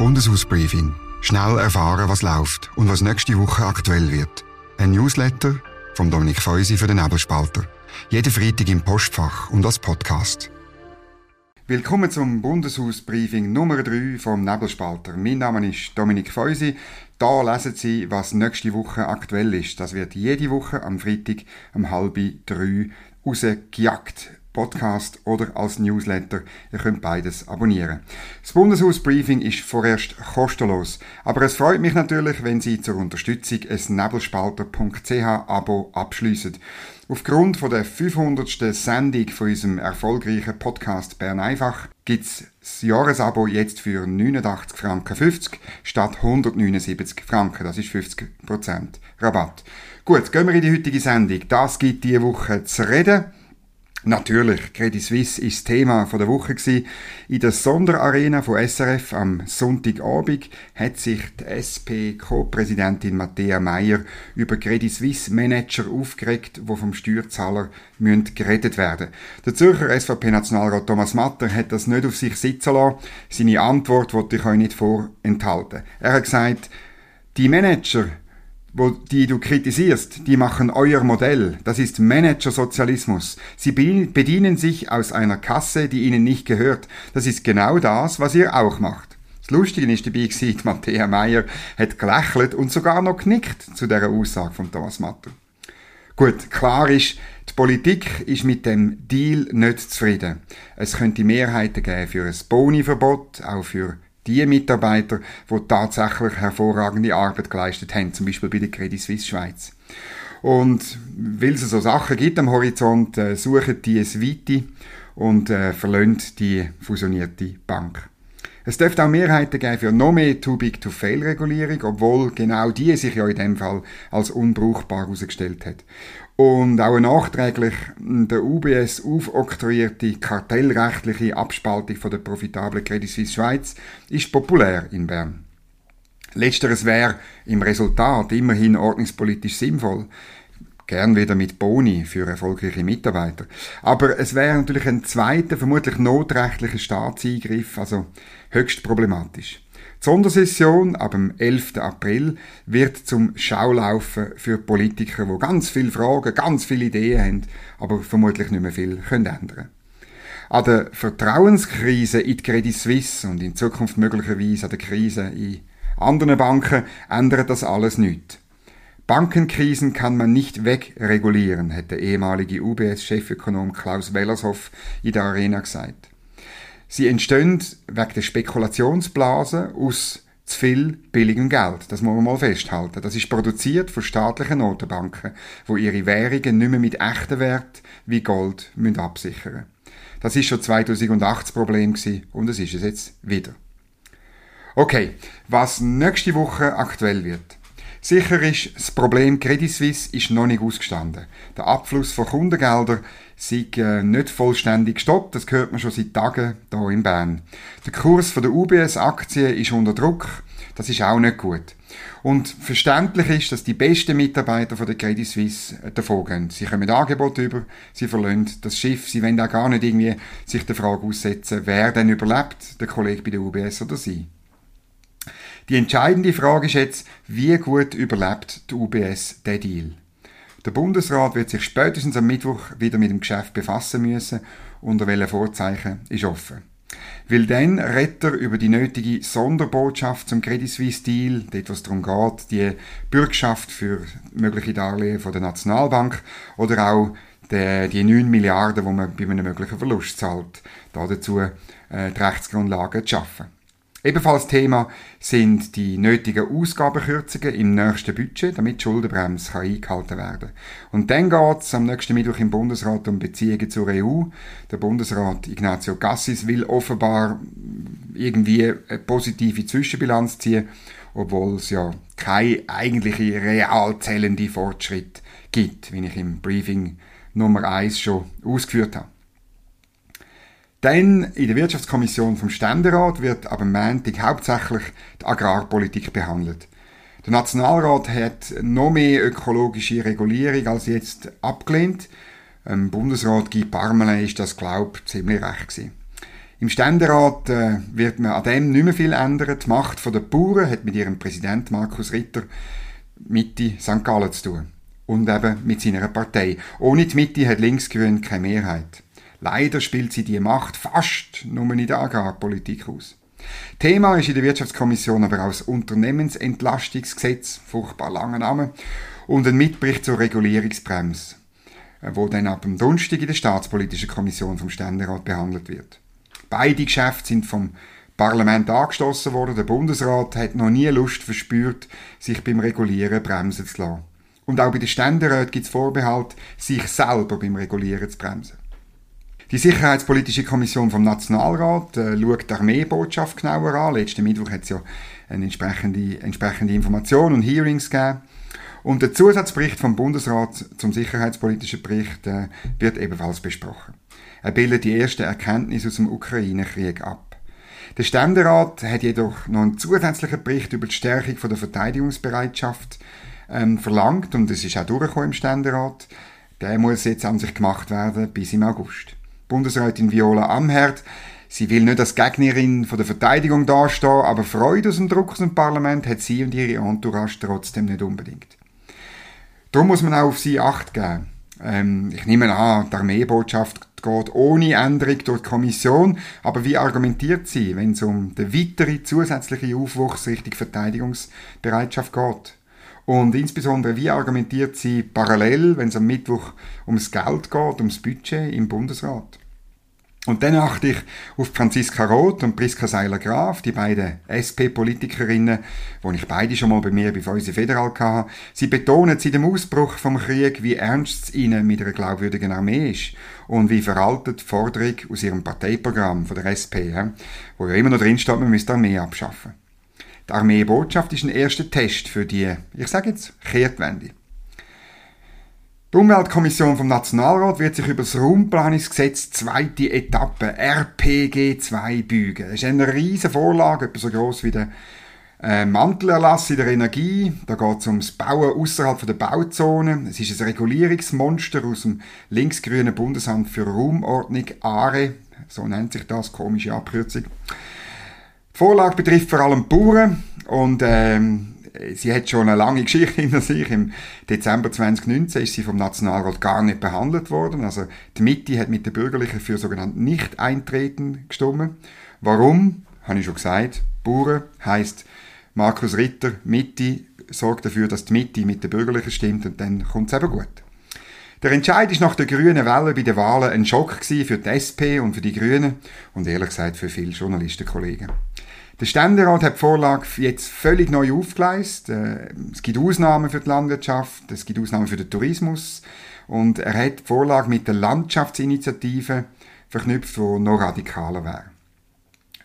Bundeshausbriefing. Schnell erfahren, was läuft und was nächste Woche aktuell wird. Ein Newsletter vom Dominik Feusi für den Nebelspalter. Jeden Freitag im Postfach und als Podcast. Willkommen zum Bundeshausbriefing Nummer 3 vom Nebelspalter. Mein Name ist Dominik Feusi. Da lesen Sie, was nächste Woche aktuell ist. Das wird jede Woche am Freitag um halb drei rausgejagt Podcast oder als Newsletter. Ihr könnt beides abonnieren. Das Bundeshausbriefing ist vorerst kostenlos. Aber es freut mich natürlich, wenn Sie zur Unterstützung ein nebelspalter.ch Abo abschließen. Aufgrund von der 500. Sendung von unserem erfolgreichen Podcast Bern einfach gibt's das Jahresabo jetzt für 89 Franken 50 statt 179 Franken. Das ist 50% Rabatt. Gut, gehen wir in die heutige Sendung. Das gibt diese Woche zu reden. Natürlich, Credit Suisse ist Thema der Woche. In der Sonderarena von SRF am Sonntagabend hat sich die SP-Co-Präsidentin Matthäa Meyer über Credit Suisse Manager aufgeregt, die vom Steuerzahler müssen gerettet werden. Der Zürcher SVP-Nationalrat Thomas Matter hat das nicht auf sich sitzen lassen. Seine Antwort wollte ich euch nicht vorenthalten. Er hat gesagt, die Manager, wo die du kritisierst, die machen euer Modell. Das ist Managersozialismus. Sie bedienen sich aus einer Kasse, die ihnen nicht gehört. Das ist genau das, was ihr auch macht. Das Lustige ist dabei gewesen, Matthäa Meyer hat gelächelt und sogar noch knickt zu der Aussage von Thomas Matter. Gut, klar ist, die Politik ist mit dem Deal nicht zufrieden. Es könnte Mehrheiten geben für ein Boni-Verbot, auch für die Mitarbeiter, die tatsächlich hervorragende Arbeit geleistet haben, zum Beispiel bei der Credit Suisse Schweiz. Und weil es so Sachen gibt am Horizont, äh, suchen die es weite und äh, die fusionierte Bank. Es dürfte auch Mehrheiten geben für noch mehr Too-Big-to-Fail-Regulierung, obwohl genau die sich ja in dem Fall als unbrauchbar herausgestellt hat. Und auch nachträglich der UBS aufoktroyierte kartellrechtliche Abspaltung von der profitablen Credit Suisse Schweiz ist populär in Bern. Letzteres wäre im Resultat immerhin ordnungspolitisch sinnvoll. Gern wieder mit Boni für erfolgreiche Mitarbeiter. Aber es wäre natürlich ein zweiter, vermutlich notrechtlicher Staatseingriff, also höchst problematisch. Die Sondersession ab dem 11. April wird zum Schaulaufen für Politiker, die ganz viele Fragen, ganz viele Ideen haben, aber vermutlich nicht mehr viel können ändern An der Vertrauenskrise in die Credit Suisse und in Zukunft möglicherweise an der Krise in anderen Banken ändert das alles nicht. Bankenkrisen kann man nicht wegregulieren, hat der ehemalige UBS-Chefökonom Klaus Wellershoff in der Arena gesagt. Sie entstehen wegen der Spekulationsblase aus zu viel billigem Geld. Das muss man mal festhalten. Das ist produziert von staatlichen Notenbanken, wo ihre Währungen nicht mehr mit echten Wert wie Gold müssen absichern Das ist schon 2008 das Problem gewesen, und es ist es jetzt wieder. Okay, was nächste Woche aktuell wird. Sicher ist, das Problem Credit Suisse ist noch nicht ausgestanden. Der Abfluss von Kundengeldern sei äh, nicht vollständig gestoppt. Das hört man schon seit Tagen hier in Bern. Der Kurs der UBS-Aktie ist unter Druck. Das ist auch nicht gut. Und verständlich ist, dass die besten Mitarbeiter von der Credit Suisse äh, davon gehen. Sie kommen Angebote über, sie verlassen das Schiff, sie wollen auch gar nicht irgendwie sich der Frage aussetzen, wer denn überlebt, der Kollege bei der UBS oder sie. Die entscheidende Frage ist jetzt, wie gut überlebt die UBS den Deal? Der Bundesrat wird sich spätestens am Mittwoch wieder mit dem Geschäft befassen müssen, unter welchen Vorzeichen ist offen. Weil dann redet er über die nötige Sonderbotschaft zum Credit Suisse Deal, dort was darum geht, die Bürgschaft für mögliche Darlehen von der Nationalbank oder auch die, die 9 Milliarden, die man bei einem möglichen Verlust zahlt, da dazu äh, die Rechtsgrundlagen zu schaffen. Ebenfalls Thema sind die nötigen Ausgabenkürzungen im nächsten Budget, damit die Schuldenbremse kann eingehalten werden Und dann geht es am nächsten Mittwoch im Bundesrat um Beziehungen zur EU. Der Bundesrat Ignazio Cassis will offenbar irgendwie eine positive Zwischenbilanz ziehen, obwohl es ja keine eigentliche real zählende Fortschritt gibt, wie ich im Briefing Nummer 1 schon ausgeführt habe. Dann in der Wirtschaftskommission vom Ständerat wird aber Montag hauptsächlich die Agrarpolitik behandelt. Der Nationalrat hat noch mehr ökologische Regulierung als jetzt abgelehnt. Im Bundesrat Guy Parmelin ist das, glaube ich, ziemlich recht gewesen. Im Ständerat äh, wird man an dem nicht mehr viel ändern. Die Macht der Bauern hat mit ihrem Präsident Markus Ritter Mitte St. Gallen zu tun. Und eben mit seiner Partei. Ohne die Mitte hat Linksgrün keine Mehrheit. Leider spielt sie die Macht fast nur in der Agrarpolitik aus. Thema ist in der Wirtschaftskommission aber auch das Unternehmensentlastungsgesetz, furchtbar langer Name, und ein Mitbericht zur Regulierungsbremse, äh, wo dann ab dem Donnerstag in der Staatspolitischen Kommission vom Ständerat behandelt wird. Beide Geschäfte sind vom Parlament angestoßen worden. Der Bundesrat hat noch nie Lust verspürt, sich beim Regulieren bremsen zu lassen. Und auch bei den Ständeräten gibt es Vorbehalt, sich selber beim Regulieren zu bremsen. Die Sicherheitspolitische Kommission vom Nationalrat äh, schaut die Armeebotschaft genauer an. Letzten Mittwoch hat es ja eine entsprechende, entsprechende Information und Hearings gegeben. Und der Zusatzbericht vom Bundesrat zum sicherheitspolitischen Bericht äh, wird ebenfalls besprochen. Er bildet die ersten Erkenntnisse aus dem Ukraine-Krieg ab. Der Ständerat hat jedoch noch einen zusätzlichen Bericht über die Stärkung der Verteidigungsbereitschaft ähm, verlangt und es ist auch durchgekommen im Ständerat. Der muss jetzt an sich gemacht werden bis im August. Bundesrätin Viola Amherd. Sie will nicht als Gegnerin von der Verteidigung dastehen, aber Freude aus dem Druck aus dem Parlament hat sie und ihre Entourage trotzdem nicht unbedingt. Darum muss man auch auf sie Acht geben. Ähm, ich nehme an, die Armeebotschaft geht ohne Änderung durch die Kommission, aber wie argumentiert sie, wenn es um den weiteren zusätzlichen Aufwuchs Richtung Verteidigungsbereitschaft geht? Und insbesondere, wie argumentiert sie parallel, wenn es am Mittwoch ums Geld geht, ums Budget im Bundesrat? Und dann achte ich auf Franziska Roth und Priska Seiler-Graf, die beiden SP-Politikerinnen, die ich beide schon mal bei mir bei Fäuse Federal hatte. Sie betonen seit dem Ausbruch vom Krieg, wie ernst es ihnen mit einer glaubwürdigen Armee ist und wie veraltet die Forderung aus ihrem Parteiprogramm von der SP, wo ja immer noch drin steht, man müsste die Armee abschaffen. Die Armeebotschaft ist ein erster Test für die, ich sage jetzt, Kehrtwende. Die Umweltkommission vom Nationalrat wird sich über das Raumplanungsgesetz zweite Etappe RPG 2 bügen. Das ist eine riesige Vorlage, etwa so groß wie der äh, Mantelerlass in der Energie. Da geht es ums Bauen außerhalb der Bauzone. Es ist ein Regulierungsmonster aus dem linksgrünen Bundesamt für Raumordnung ARE. So nennt sich das, komische Abkürzung. Die Vorlage betrifft vor allem Bauern und ähm, sie hat schon eine lange Geschichte hinter sich. Im Dezember 2019 ist sie vom Nationalrat gar nicht behandelt worden. Also die Mitte hat mit den Bürgerlichen für sogenannten Nicht-Eintreten gestimmt. Warum? Habe ich schon gesagt. Bauern heisst Markus Ritter, Mitte, sorgt dafür, dass die Mitte mit den Bürgerlichen stimmt und dann kommt es eben gut. Der Entscheid ist nach der grünen Welle bei den Wahlen ein Schock für die SP und für die Grünen und ehrlich gesagt für viele Journalistenkollegen. Der Ständerat hat die Vorlage jetzt völlig neu aufgeleistet. Äh, es gibt Ausnahmen für die Landwirtschaft, es gibt Ausnahmen für den Tourismus und er hat die Vorlage mit der Landschaftsinitiative verknüpft, die noch radikaler wäre.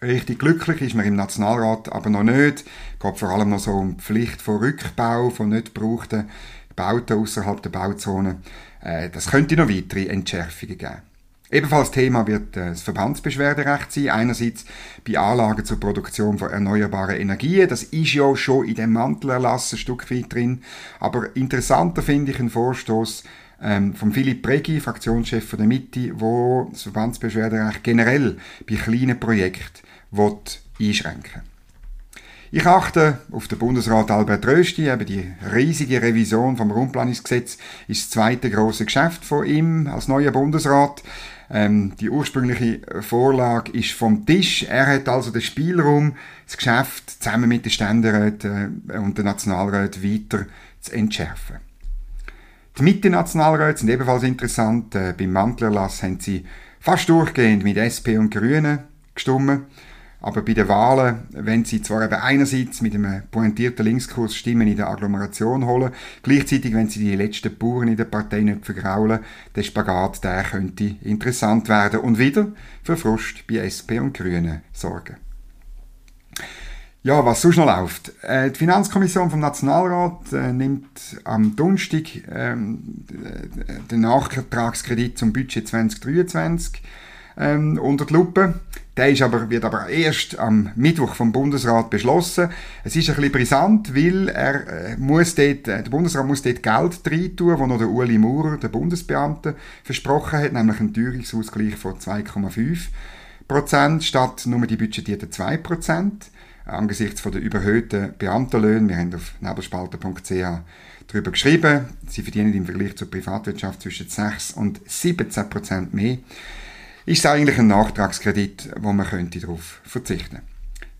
Richtig glücklich ist man im Nationalrat aber noch nicht. Es geht vor allem noch so um die Pflicht von Rückbau von nicht gebrauchten Bauten außerhalb der Bauzone. Äh, das könnte noch weitere Entschärfungen geben. Ebenfalls Thema wird äh, das Verbandsbeschwerderecht sein. Einerseits bei Anlagen zur Produktion von erneuerbaren Energien. Das ist ja schon in dem Mantelerlass ein Stück weit drin. Aber interessanter finde ich einen Vorstoß ähm, von Philipp Pregi, Fraktionschef von der Mitte, wo das Verbandsbeschwerderecht generell bei kleinen Projekten einschränken will. Ich achte auf den Bundesrat Albert Rösti, eben die riesige Revision vom Raumplanungsgesetz ist das zweite große Geschäft von ihm als neuer Bundesrat. Ähm, die ursprüngliche Vorlage ist vom Tisch. Er hat also den Spielraum, das Geschäft zusammen mit den Ständeräten äh, und den Nationalräten weiter zu entschärfen. Die Mitte-Nationalräte sind ebenfalls interessant. Äh, beim Mantelerlass haben sie fast durchgehend mit SP und Grünen gestimmt. Aber bei den Wahlen, wenn sie zwar eben einerseits mit einem pointierten Linkskurs Stimmen in der Agglomeration holen, gleichzeitig, wenn sie die letzten Bauern in der Partei nicht vergraulen, der Spagat, der könnte interessant werden und wieder für Frust bei SP und Grünen sorgen. Ja, was sonst noch läuft. Äh, die Finanzkommission vom Nationalrat äh, nimmt am Donnerstag ähm, den Nachtragskredit zum Budget 2023 ähm, unter die Lupe. Der ist aber, wird aber erst am Mittwoch vom Bundesrat beschlossen. Es ist ein bisschen brisant, weil er äh, muss dort, äh, der Bundesrat muss dort Geld reintun, wo noch der Uli Maurer, der Bundesbeamte, versprochen hat, nämlich einen Teuerungsausgleich von 2,5 Prozent statt nur die budgetierten 2 Prozent. Angesichts von der überhöhten Beamtenlöhne, wir haben auf nebelspalter.ch darüber geschrieben, sie verdienen im Vergleich zur Privatwirtschaft zwischen 6 und 17 Prozent mehr, ist eigentlich ein Nachtragskredit, wo man könnte darauf verzichten könnte.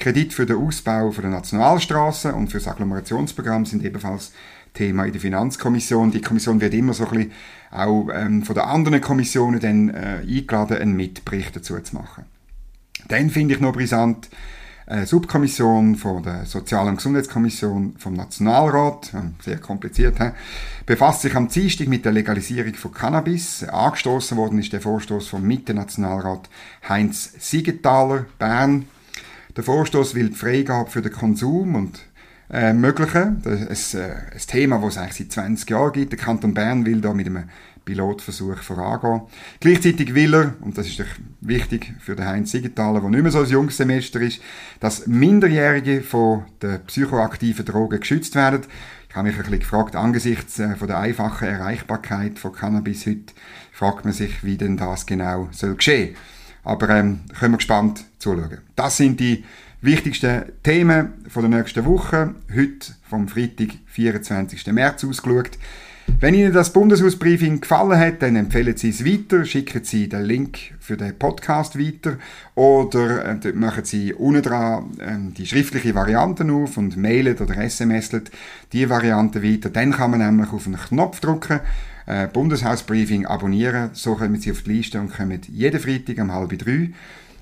Kredit für den Ausbau der Nationalstraßen und für das Agglomerationsprogramm sind ebenfalls Thema in der Finanzkommission. Die Kommission wird immer so ein bisschen auch ähm, von den anderen Kommissionen dann äh, eingeladen, einen Mitbericht dazu zu machen. Dann finde ich noch brisant, eine Subkommission von der Sozial- und Gesundheitskommission vom Nationalrat, sehr kompliziert, he? befasst sich am Dienstag mit der Legalisierung von Cannabis. Angestoßen worden ist der Vorstoß vom Mitte-Nationalrat Heinz Siegenthaler, Bern. Der Vorstoß will die Freigabe für den Konsum und äh, ermöglichen. Das ist äh, ein Thema, das es eigentlich seit 20 Jahren gibt. Der Kanton Bern will da mit einem Pilotversuch vorangehen. Gleichzeitig will er, und das ist wichtig für den Heinz Siegenthaler, der nicht mehr so ein junges Semester ist, dass Minderjährige von den psychoaktiven Drogen geschützt werden. Ich habe mich ein bisschen gefragt, angesichts äh, von der einfachen Erreichbarkeit von Cannabis heute, fragt man sich, wie denn das genau soll geschehen. Aber ähm, können wir gespannt zuschauen. Das sind die wichtigsten Themen von der nächsten Woche. Heute vom Freitag, 24. März ausgeschaut. Wenn Ihnen das Bundeshausbriefing gefallen hat, dann empfehlen Sie es weiter, schicken Sie den Link für den Podcast weiter oder äh, machen Sie unten dran äh, die schriftliche Variante auf und mailen oder smslen die Variante weiter. Dann kann man nämlich auf einen Knopf drücken, äh, Bundeshausbriefing abonnieren, so kommen Sie auf die Liste und kommen jeden Freitag um halb drei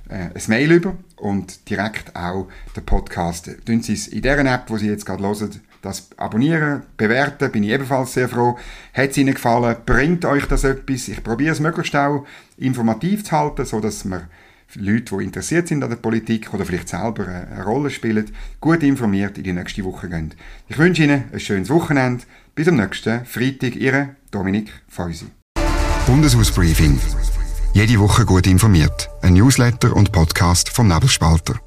äh, ein Mail über und direkt auch den Podcast. Tun Sie es in der App, wo Sie jetzt gerade hören, das abonnieren, bewerten, bin ich ebenfalls sehr froh. Hat es Ihnen gefallen? Bringt euch das etwas? Ich probiere es möglichst auch informativ zu halten, so dass man Leute, die interessiert sind an der Politik oder vielleicht selber eine Rolle spielen, gut informiert in die nächste Woche gehen. Ich wünsche Ihnen ein schönes Wochenende. Bis am nächsten Freitag. Ihre Dominik Feusi. Bundeshausbriefing. Jede Woche gut informiert. Ein Newsletter und Podcast vom Nebelspalter.